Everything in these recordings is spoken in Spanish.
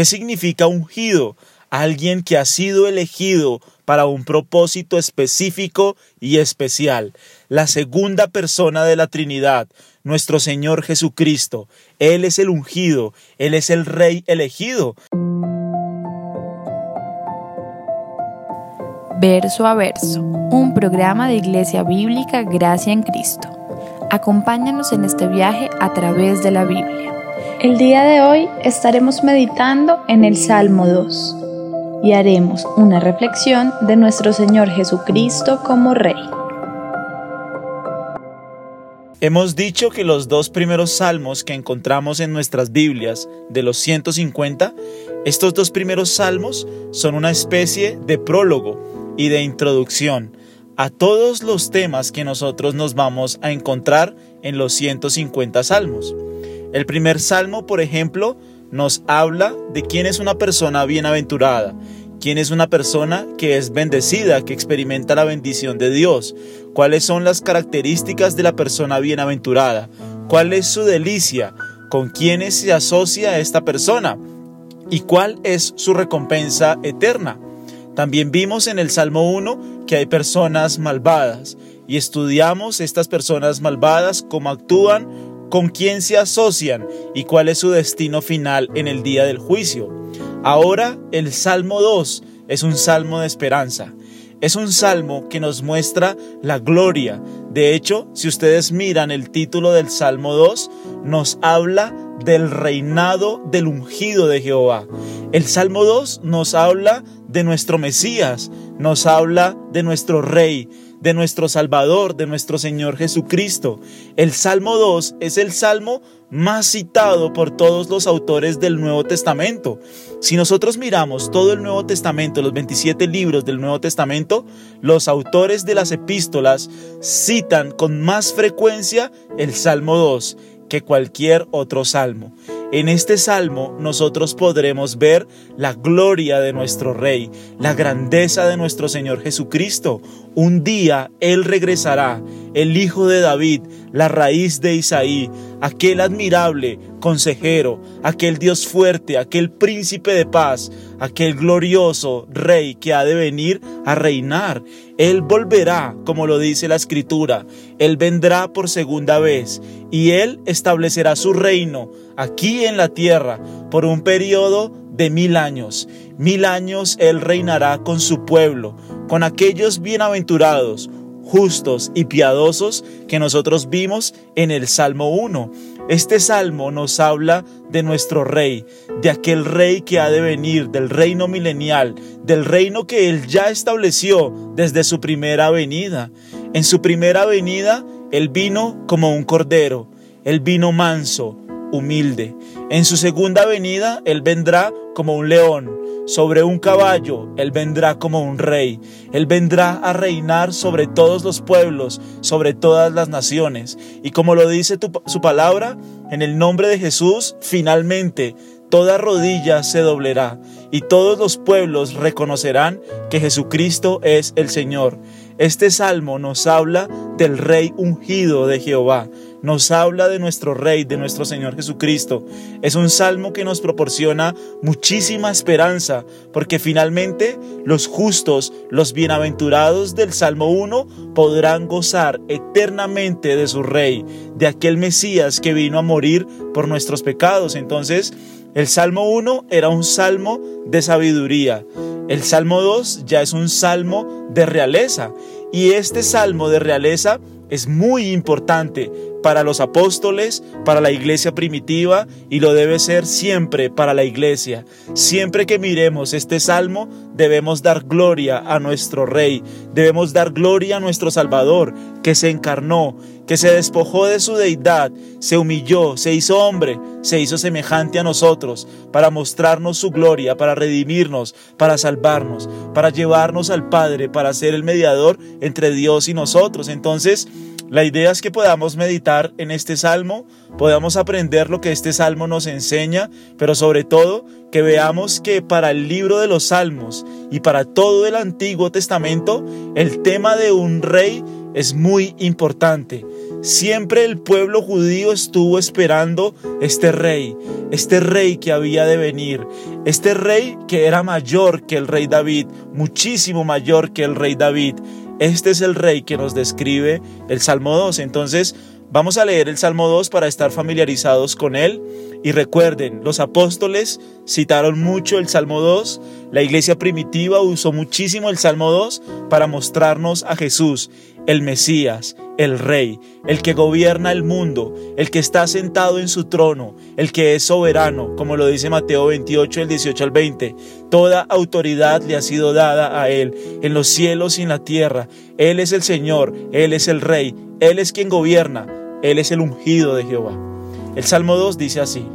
¿Qué significa ungido? Alguien que ha sido elegido para un propósito específico y especial. La segunda persona de la Trinidad, nuestro Señor Jesucristo. Él es el ungido, Él es el Rey elegido. Verso a verso, un programa de Iglesia Bíblica Gracia en Cristo. Acompáñanos en este viaje a través de la Biblia. El día de hoy estaremos meditando en el Salmo 2 y haremos una reflexión de nuestro Señor Jesucristo como Rey. Hemos dicho que los dos primeros salmos que encontramos en nuestras Biblias, de los 150, estos dos primeros salmos son una especie de prólogo y de introducción a todos los temas que nosotros nos vamos a encontrar en los 150 salmos. El primer salmo, por ejemplo, nos habla de quién es una persona bienaventurada, quién es una persona que es bendecida, que experimenta la bendición de Dios, cuáles son las características de la persona bienaventurada, cuál es su delicia, con quiénes se asocia esta persona y cuál es su recompensa eterna. También vimos en el Salmo 1 que hay personas malvadas y estudiamos estas personas malvadas, cómo actúan, con quién se asocian y cuál es su destino final en el día del juicio. Ahora el Salmo 2 es un salmo de esperanza. Es un salmo que nos muestra la gloria. De hecho, si ustedes miran el título del Salmo 2, nos habla del reinado del ungido de Jehová. El Salmo 2 nos habla de nuestro Mesías, nos habla de nuestro Rey, de nuestro Salvador, de nuestro Señor Jesucristo. El Salmo 2 es el salmo más citado por todos los autores del Nuevo Testamento. Si nosotros miramos todo el Nuevo Testamento, los 27 libros del Nuevo Testamento, los autores de las epístolas citan con más frecuencia el Salmo 2 que cualquier otro salmo. En este salmo nosotros podremos ver la gloria de nuestro Rey, la grandeza de nuestro Señor Jesucristo. Un día Él regresará, el Hijo de David, la raíz de Isaí, aquel admirable consejero, aquel Dios fuerte, aquel príncipe de paz, aquel glorioso Rey que ha de venir a reinar. Él volverá, como lo dice la Escritura, Él vendrá por segunda vez y Él establecerá su reino aquí en la tierra por un periodo de mil años. Mil años Él reinará con su pueblo, con aquellos bienaventurados, justos y piadosos que nosotros vimos en el Salmo 1. Este salmo nos habla de nuestro rey, de aquel rey que ha de venir, del reino milenial, del reino que él ya estableció desde su primera venida. En su primera venida, él vino como un cordero, él vino manso, humilde. En su segunda venida, Él vendrá como un león. Sobre un caballo, Él vendrá como un rey. Él vendrá a reinar sobre todos los pueblos, sobre todas las naciones. Y como lo dice su palabra, en el nombre de Jesús, finalmente toda rodilla se doblará y todos los pueblos reconocerán que Jesucristo es el Señor. Este salmo nos habla del Rey ungido de Jehová, nos habla de nuestro Rey, de nuestro Señor Jesucristo. Es un salmo que nos proporciona muchísima esperanza, porque finalmente los justos, los bienaventurados del Salmo 1, podrán gozar eternamente de su Rey, de aquel Mesías que vino a morir por nuestros pecados. Entonces, el Salmo 1 era un salmo de sabiduría. El Salmo 2 ya es un salmo de realeza. Y este salmo de realeza es muy importante para los apóstoles, para la iglesia primitiva y lo debe ser siempre para la iglesia. Siempre que miremos este salmo debemos dar gloria a nuestro Rey, debemos dar gloria a nuestro Salvador, que se encarnó, que se despojó de su deidad, se humilló, se hizo hombre, se hizo semejante a nosotros, para mostrarnos su gloria, para redimirnos, para salvarnos, para llevarnos al Padre, para ser el mediador entre Dios y nosotros. Entonces, la idea es que podamos meditar en este salmo, podamos aprender lo que este salmo nos enseña, pero sobre todo que veamos que para el libro de los salmos y para todo el Antiguo Testamento, el tema de un rey es muy importante. Siempre el pueblo judío estuvo esperando este rey, este rey que había de venir, este rey que era mayor que el rey David, muchísimo mayor que el rey David. Este es el rey que nos describe el Salmo 2. Entonces, vamos a leer el Salmo 2 para estar familiarizados con él. Y recuerden, los apóstoles citaron mucho el Salmo 2, la iglesia primitiva usó muchísimo el Salmo 2 para mostrarnos a Jesús, el Mesías, el Rey, el que gobierna el mundo, el que está sentado en su trono, el que es soberano, como lo dice Mateo 28, el 18 al 20. Toda autoridad le ha sido dada a Él, en los cielos y en la tierra. Él es el Señor, Él es el Rey, Él es quien gobierna, Él es el ungido de Jehová. El Salmo 2 dice así,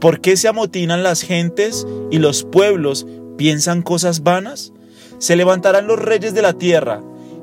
¿por qué se amotinan las gentes y los pueblos piensan cosas vanas? Se levantarán los reyes de la tierra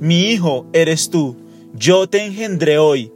mi hijo eres tú, yo te engendré hoy.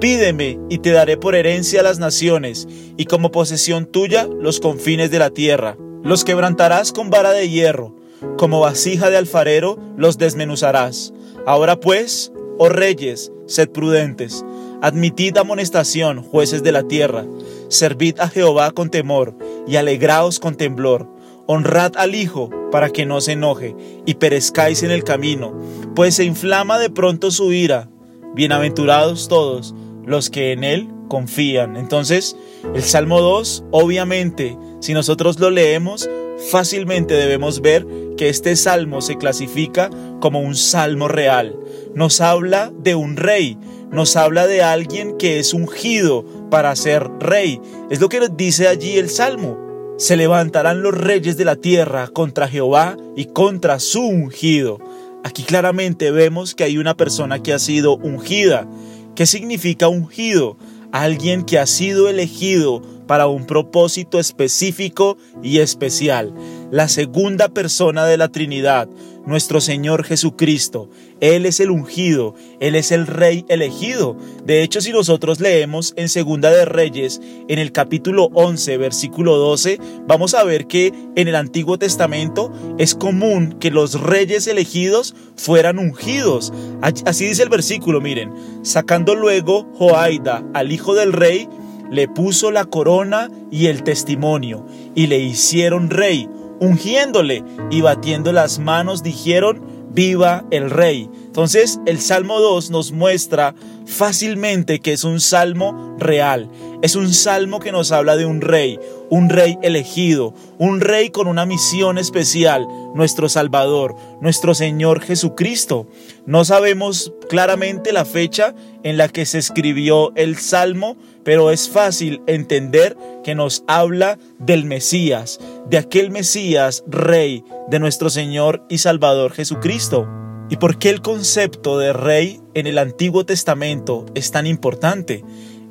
Pídeme y te daré por herencia las naciones, y como posesión tuya los confines de la tierra. Los quebrantarás con vara de hierro, como vasija de alfarero los desmenuzarás. Ahora pues, oh reyes, sed prudentes Admitid amonestación, jueces de la tierra. Servid a Jehová con temor y alegraos con temblor. Honrad al Hijo para que no se enoje y perezcáis en el camino, pues se inflama de pronto su ira. Bienaventurados todos los que en Él confían. Entonces, el Salmo 2, obviamente, si nosotros lo leemos, fácilmente debemos ver que este salmo se clasifica como un salmo real. Nos habla de un rey, nos habla de alguien que es ungido para ser rey. Es lo que nos dice allí el Salmo. Se levantarán los reyes de la tierra contra Jehová y contra su ungido. Aquí claramente vemos que hay una persona que ha sido ungida. ¿Qué significa ungido? Alguien que ha sido elegido para un propósito específico y especial. La segunda persona de la Trinidad, nuestro Señor Jesucristo. Él es el ungido, Él es el rey elegido. De hecho, si nosotros leemos en Segunda de Reyes, en el capítulo 11, versículo 12, vamos a ver que en el Antiguo Testamento es común que los reyes elegidos fueran ungidos. Así dice el versículo, miren, sacando luego Joaida al hijo del rey, le puso la corona y el testimonio, y le hicieron rey ungiéndole y batiendo las manos dijeron, viva el rey. Entonces el Salmo 2 nos muestra fácilmente que es un salmo real, es un salmo que nos habla de un rey, un rey elegido, un rey con una misión especial, nuestro Salvador, nuestro Señor Jesucristo. No sabemos claramente la fecha en la que se escribió el salmo, pero es fácil entender que nos habla del Mesías, de aquel Mesías, rey de nuestro Señor y Salvador Jesucristo. ¿Y por qué el concepto de rey en el Antiguo Testamento es tan importante?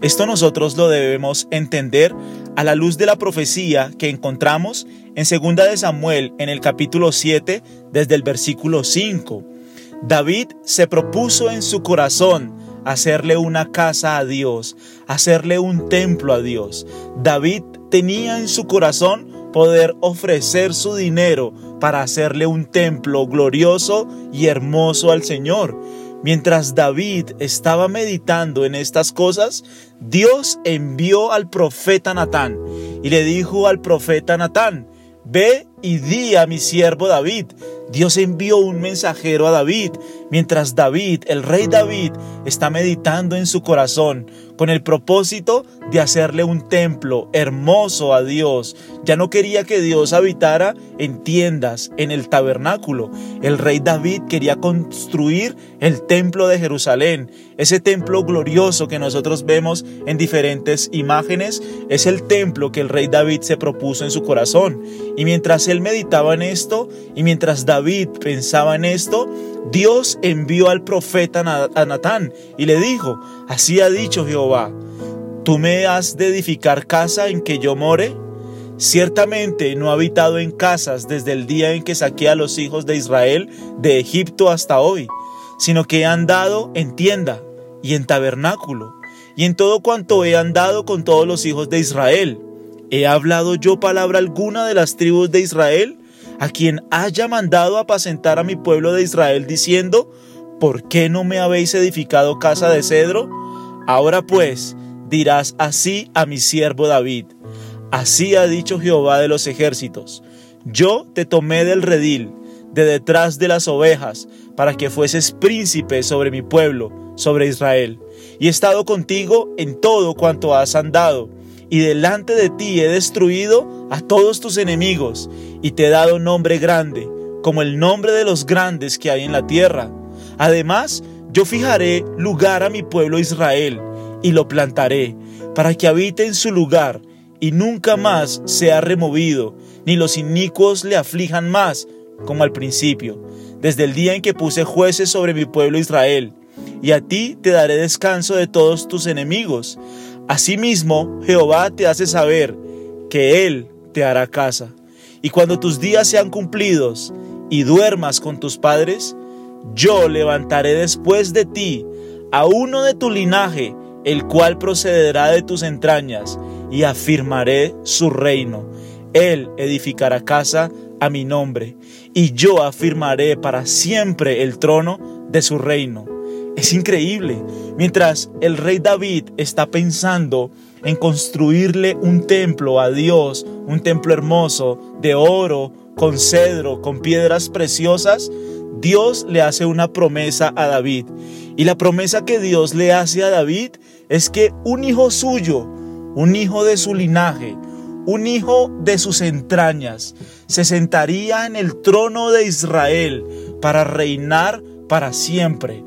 Esto nosotros lo debemos entender a la luz de la profecía que encontramos en 2 de Samuel en el capítulo 7 desde el versículo 5. David se propuso en su corazón hacerle una casa a Dios, hacerle un templo a Dios. David tenía en su corazón poder ofrecer su dinero para hacerle un templo glorioso y hermoso al Señor. Mientras David estaba meditando en estas cosas, Dios envió al profeta Natán y le dijo al profeta Natán, ve y di a mi siervo David, Dios envió un mensajero a David, mientras David, el rey David, está meditando en su corazón con el propósito de hacerle un templo hermoso a Dios. Ya no quería que Dios habitara en tiendas, en el tabernáculo. El rey David quería construir el templo de Jerusalén. Ese templo glorioso que nosotros vemos en diferentes imágenes es el templo que el rey David se propuso en su corazón. Y mientras él meditaba en esto y mientras David pensaba en esto, Dios envió al profeta a Natán y le dijo, así ha dicho Jehová, ¿tú me has de edificar casa en que yo more? Ciertamente no he habitado en casas desde el día en que saqué a los hijos de Israel de Egipto hasta hoy, sino que he andado en tienda y en tabernáculo, y en todo cuanto he andado con todos los hijos de Israel. ¿He hablado yo palabra alguna de las tribus de Israel, a quien haya mandado apacentar a mi pueblo de Israel, diciendo, ¿por qué no me habéis edificado casa de cedro? Ahora pues dirás así a mi siervo David, Así ha dicho Jehová de los ejércitos, yo te tomé del redil, de detrás de las ovejas, para que fueses príncipe sobre mi pueblo, sobre Israel. Y he estado contigo en todo cuanto has andado, y delante de ti he destruido a todos tus enemigos, y te he dado nombre grande, como el nombre de los grandes que hay en la tierra. Además, yo fijaré lugar a mi pueblo Israel, y lo plantaré, para que habite en su lugar, y nunca más sea removido, ni los inicuos le aflijan más, como al principio, desde el día en que puse jueces sobre mi pueblo Israel. Y a ti te daré descanso de todos tus enemigos. Asimismo, Jehová te hace saber que Él te hará casa. Y cuando tus días sean cumplidos y duermas con tus padres, yo levantaré después de ti a uno de tu linaje, el cual procederá de tus entrañas, y afirmaré su reino. Él edificará casa a mi nombre, y yo afirmaré para siempre el trono de su reino. Es increíble. Mientras el rey David está pensando en construirle un templo a Dios, un templo hermoso, de oro, con cedro, con piedras preciosas, Dios le hace una promesa a David. Y la promesa que Dios le hace a David es que un hijo suyo, un hijo de su linaje, un hijo de sus entrañas, se sentaría en el trono de Israel para reinar para siempre.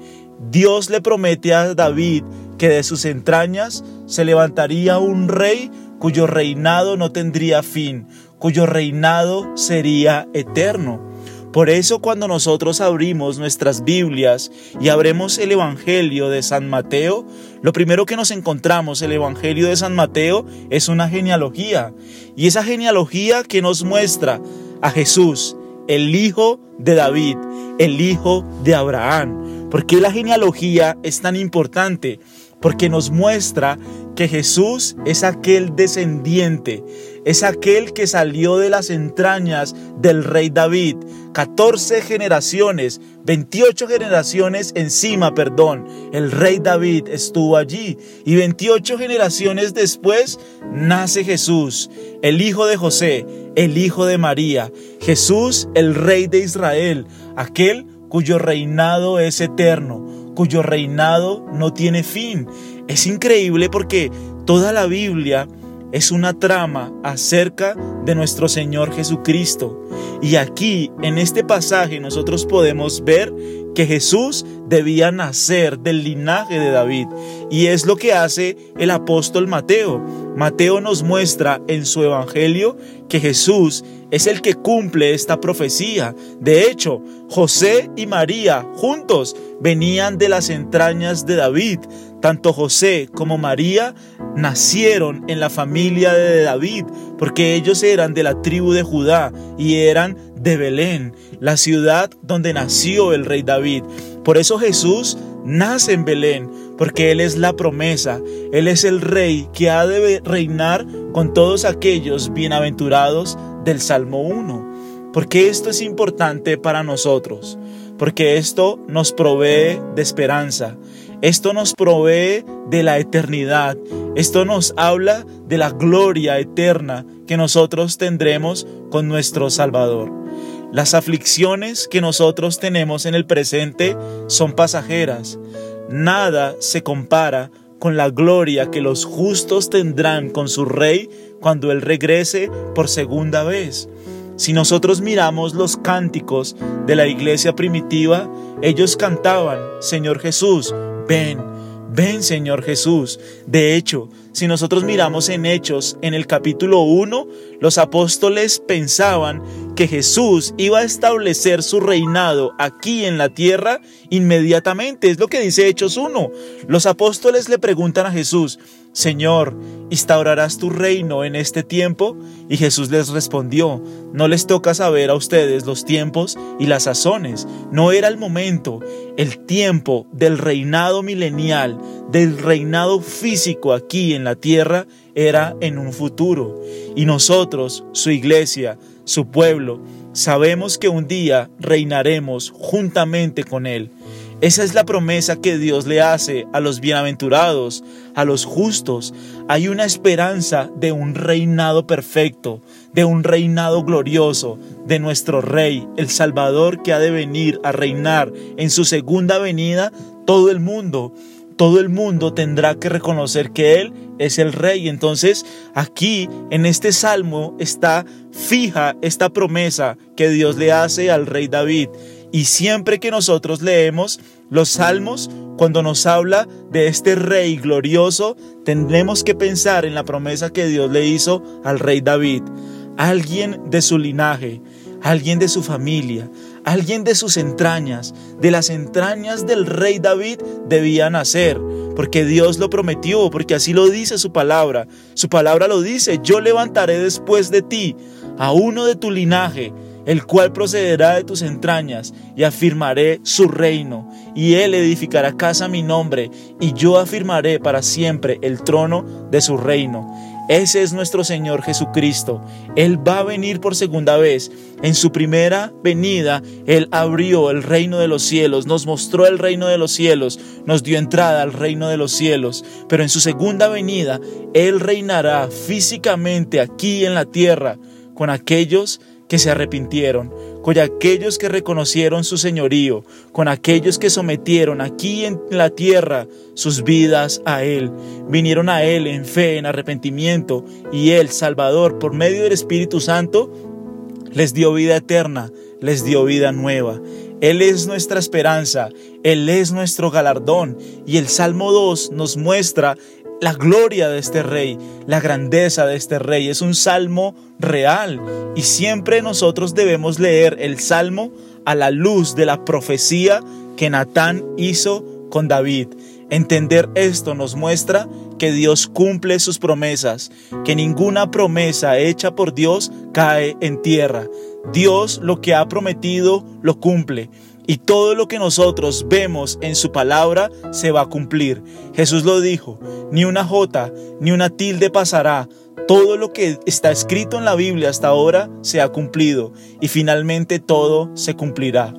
Dios le promete a David que de sus entrañas se levantaría un rey cuyo reinado no tendría fin, cuyo reinado sería eterno. Por eso cuando nosotros abrimos nuestras Biblias y abremos el Evangelio de San Mateo, lo primero que nos encontramos, el Evangelio de San Mateo, es una genealogía. Y esa genealogía que nos muestra a Jesús, el hijo de David, el hijo de Abraham. ¿Por qué la genealogía es tan importante? Porque nos muestra que Jesús es aquel descendiente, es aquel que salió de las entrañas del rey David. 14 generaciones, 28 generaciones encima, perdón. El rey David estuvo allí y 28 generaciones después nace Jesús, el hijo de José, el hijo de María. Jesús, el rey de Israel, aquel cuyo reinado es eterno, cuyo reinado no tiene fin. Es increíble porque toda la Biblia es una trama acerca de nuestro Señor Jesucristo. Y aquí, en este pasaje, nosotros podemos ver que Jesús debía nacer del linaje de David. Y es lo que hace el apóstol Mateo. Mateo nos muestra en su evangelio que Jesús es el que cumple esta profecía. De hecho, José y María juntos venían de las entrañas de David. Tanto José como María nacieron en la familia de David, porque ellos eran de la tribu de Judá y eran de Belén, la ciudad donde nació el rey David. Por eso Jesús nace en Belén, porque Él es la promesa, Él es el rey que ha de reinar con todos aquellos bienaventurados del Salmo 1. Porque esto es importante para nosotros, porque esto nos provee de esperanza, esto nos provee de la eternidad. Esto nos habla de la gloria eterna que nosotros tendremos con nuestro Salvador. Las aflicciones que nosotros tenemos en el presente son pasajeras. Nada se compara con la gloria que los justos tendrán con su Rey cuando Él regrese por segunda vez. Si nosotros miramos los cánticos de la iglesia primitiva, ellos cantaban, Señor Jesús, ven, Ven Señor Jesús. De hecho, si nosotros miramos en Hechos, en el capítulo 1, los apóstoles pensaban que Jesús iba a establecer su reinado aquí en la tierra inmediatamente. Es lo que dice Hechos 1. Los apóstoles le preguntan a Jesús, Señor, ¿instaurarás tu reino en este tiempo? Y Jesús les respondió, no les toca saber a ustedes los tiempos y las sazones. No era el momento, el tiempo del reinado milenial, del reinado físico aquí en la tierra, era en un futuro. Y nosotros, su iglesia, su pueblo, sabemos que un día reinaremos juntamente con Él. Esa es la promesa que Dios le hace a los bienaventurados, a los justos. Hay una esperanza de un reinado perfecto, de un reinado glorioso, de nuestro Rey, el Salvador que ha de venir a reinar en su segunda venida todo el mundo. Todo el mundo tendrá que reconocer que Él es el Rey. Entonces aquí en este salmo está fija esta promesa que Dios le hace al Rey David. Y siempre que nosotros leemos los salmos, cuando nos habla de este rey glorioso, tendremos que pensar en la promesa que Dios le hizo al rey David. Alguien de su linaje, alguien de su familia, alguien de sus entrañas, de las entrañas del rey David debía nacer, porque Dios lo prometió, porque así lo dice su palabra. Su palabra lo dice, yo levantaré después de ti a uno de tu linaje el cual procederá de tus entrañas, y afirmaré su reino, y él edificará casa a mi nombre, y yo afirmaré para siempre el trono de su reino. Ese es nuestro Señor Jesucristo. Él va a venir por segunda vez. En su primera venida, Él abrió el reino de los cielos, nos mostró el reino de los cielos, nos dio entrada al reino de los cielos. Pero en su segunda venida, Él reinará físicamente aquí en la tierra con aquellos que se arrepintieron, con aquellos que reconocieron su señorío, con aquellos que sometieron aquí en la tierra sus vidas a Él, vinieron a Él en fe, en arrepentimiento, y Él, Salvador, por medio del Espíritu Santo, les dio vida eterna, les dio vida nueva. Él es nuestra esperanza, Él es nuestro galardón. Y el Salmo 2 nos muestra la gloria de este rey, la grandeza de este rey. Es un salmo real y siempre nosotros debemos leer el salmo a la luz de la profecía que Natán hizo con David. Entender esto nos muestra que Dios cumple sus promesas, que ninguna promesa hecha por Dios cae en tierra. Dios lo que ha prometido lo cumple y todo lo que nosotros vemos en su palabra se va a cumplir. Jesús lo dijo, ni una jota ni una tilde pasará. Todo lo que está escrito en la Biblia hasta ahora se ha cumplido y finalmente todo se cumplirá.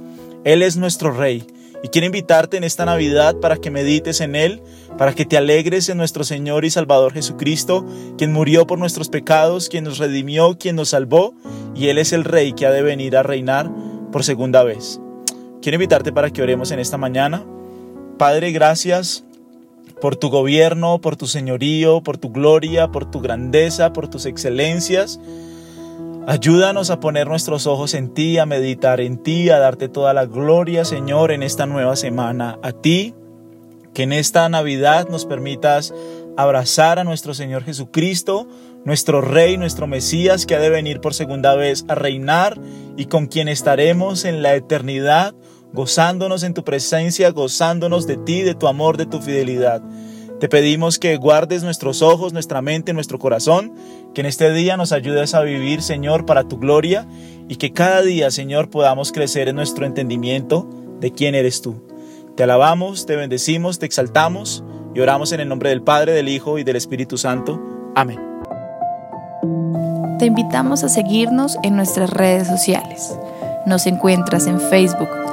Él es nuestro Rey y quiero invitarte en esta Navidad para que medites en Él, para que te alegres en nuestro Señor y Salvador Jesucristo, quien murió por nuestros pecados, quien nos redimió, quien nos salvó y Él es el Rey que ha de venir a reinar por segunda vez. Quiero invitarte para que oremos en esta mañana. Padre, gracias por tu gobierno, por tu señorío, por tu gloria, por tu grandeza, por tus excelencias. Ayúdanos a poner nuestros ojos en ti, a meditar en ti, a darte toda la gloria, Señor, en esta nueva semana. A ti, que en esta Navidad nos permitas abrazar a nuestro Señor Jesucristo, nuestro Rey, nuestro Mesías, que ha de venir por segunda vez a reinar y con quien estaremos en la eternidad gozándonos en tu presencia, gozándonos de ti, de tu amor, de tu fidelidad. Te pedimos que guardes nuestros ojos, nuestra mente, nuestro corazón, que en este día nos ayudes a vivir, Señor, para tu gloria y que cada día, Señor, podamos crecer en nuestro entendimiento de quién eres tú. Te alabamos, te bendecimos, te exaltamos y oramos en el nombre del Padre, del Hijo y del Espíritu Santo. Amén. Te invitamos a seguirnos en nuestras redes sociales. Nos encuentras en Facebook